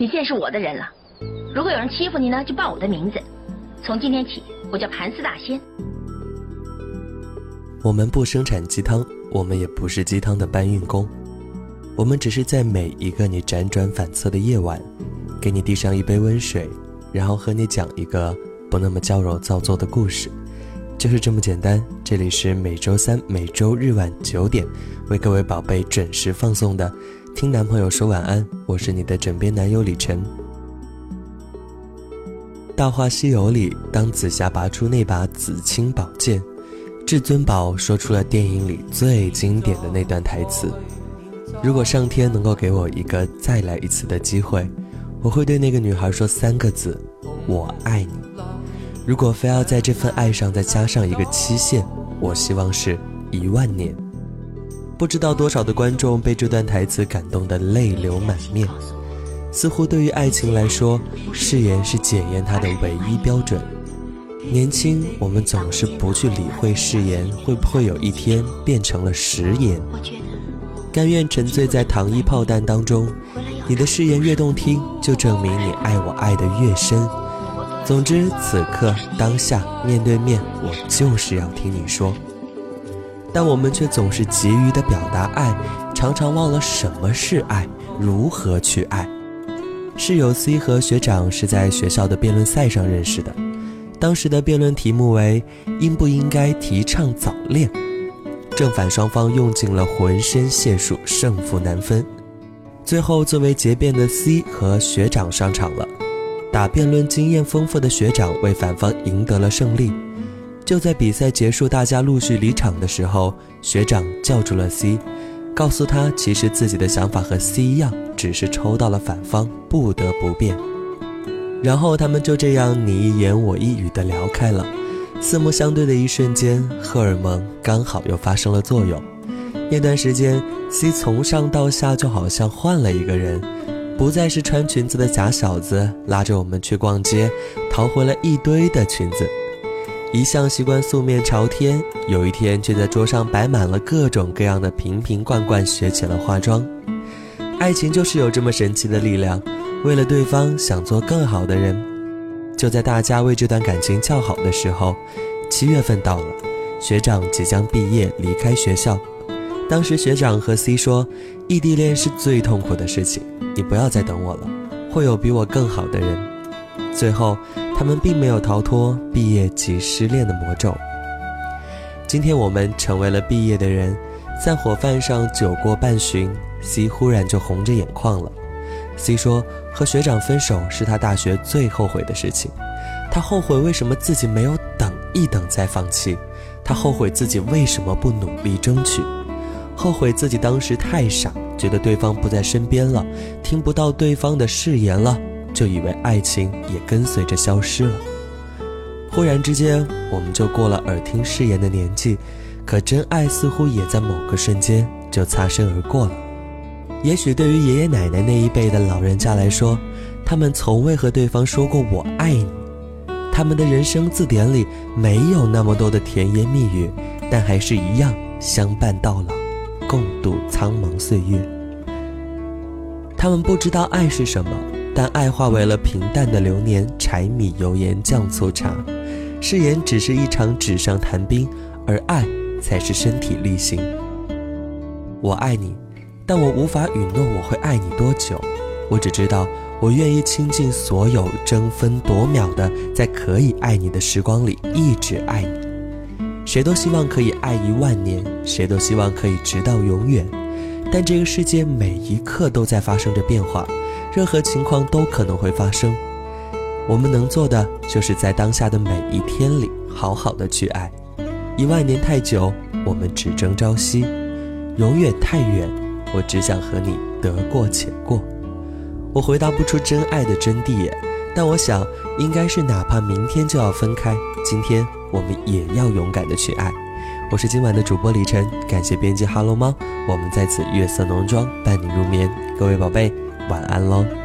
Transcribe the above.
你现在是我的人了。如果有人欺负你呢，就报我的名字。从今天起，我叫盘丝大仙。我们不生产鸡汤，我们也不是鸡汤的搬运工，我们只是在每一个你辗转反侧的夜晚，给你递上一杯温水，然后和你讲一个不那么娇柔造作的故事，就是这么简单。这里是每周三、每周日晚九点，为各位宝贝准时放送的《听男朋友说晚安》，我是你的枕边男友李晨。《大话西游》里，当紫霞拔出那把紫青宝剑。至尊宝说出了电影里最经典的那段台词：“如果上天能够给我一个再来一次的机会，我会对那个女孩说三个字：我爱你。如果非要在这份爱上再加上一个期限，我希望是一万年。”不知道多少的观众被这段台词感动得泪流满面。似乎对于爱情来说，誓言是检验它的唯一标准。年轻，我们总是不去理会誓言会不会有一天变成了食言，甘愿沉醉在糖衣炮弹当中。你的誓言越动听，就证明你爱我爱得越深。总之，此刻当下面对面，我就是要听你说。但我们却总是急于的表达爱，常常忘了什么是爱，如何去爱。室友 C 和学长是在学校的辩论赛上认识的。当时的辩论题目为“应不应该提倡早恋”，正反双方用尽了浑身解数，胜负难分。最后，作为结辩的 C 和学长上场了。打辩论经验丰富的学长为反方赢得了胜利。就在比赛结束，大家陆续离场的时候，学长叫住了 C，告诉他其实自己的想法和 C 一样，只是抽到了反方，不得不变。然后他们就这样你一言我一语的聊开了，四目相对的一瞬间，荷尔蒙刚好又发生了作用。那段时间，C 从上到下就好像换了一个人，不再是穿裙子的假小子，拉着我们去逛街，淘回了一堆的裙子。一向习惯素面朝天，有一天却在桌上摆满了各种各样的瓶瓶罐罐，学起了化妆。爱情就是有这么神奇的力量。为了对方想做更好的人，就在大家为这段感情叫好的时候，七月份到了，学长即将毕业离开学校。当时学长和 C 说，异地恋是最痛苦的事情，你不要再等我了，会有比我更好的人。最后，他们并没有逃脱毕业即失恋的魔咒。今天我们成为了毕业的人，在火饭上酒过半巡，C 忽然就红着眼眶了。C 说。和学长分手是他大学最后悔的事情，他后悔为什么自己没有等一等再放弃，他后悔自己为什么不努力争取，后悔自己当时太傻，觉得对方不在身边了，听不到对方的誓言了，就以为爱情也跟随着消失了。忽然之间，我们就过了耳听誓言的年纪，可真爱似乎也在某个瞬间就擦身而过了。也许对于爷爷奶奶那一辈的老人家来说，他们从未和对方说过“我爱你”，他们的人生字典里没有那么多的甜言蜜语，但还是一样相伴到老，共度苍茫岁月。他们不知道爱是什么，但爱化为了平淡的流年，柴米油盐酱醋茶。誓言只是一场纸上谈兵，而爱才是身体力行。我爱你。但我无法允诺我会爱你多久，我只知道我愿意倾尽所有争分夺秒的，在可以爱你的时光里一直爱你。谁都希望可以爱一万年，谁都希望可以直到永远。但这个世界每一刻都在发生着变化，任何情况都可能会发生。我们能做的就是在当下的每一天里好好的去爱。一万年太久，我们只争朝夕；永远太远。我只想和你得过且过。我回答不出真爱的真谛，但我想应该是哪怕明天就要分开，今天我们也要勇敢的去爱。我是今晚的主播李晨，感谢编辑哈喽猫，我们在此月色浓妆伴你入眠。各位宝贝，晚安喽。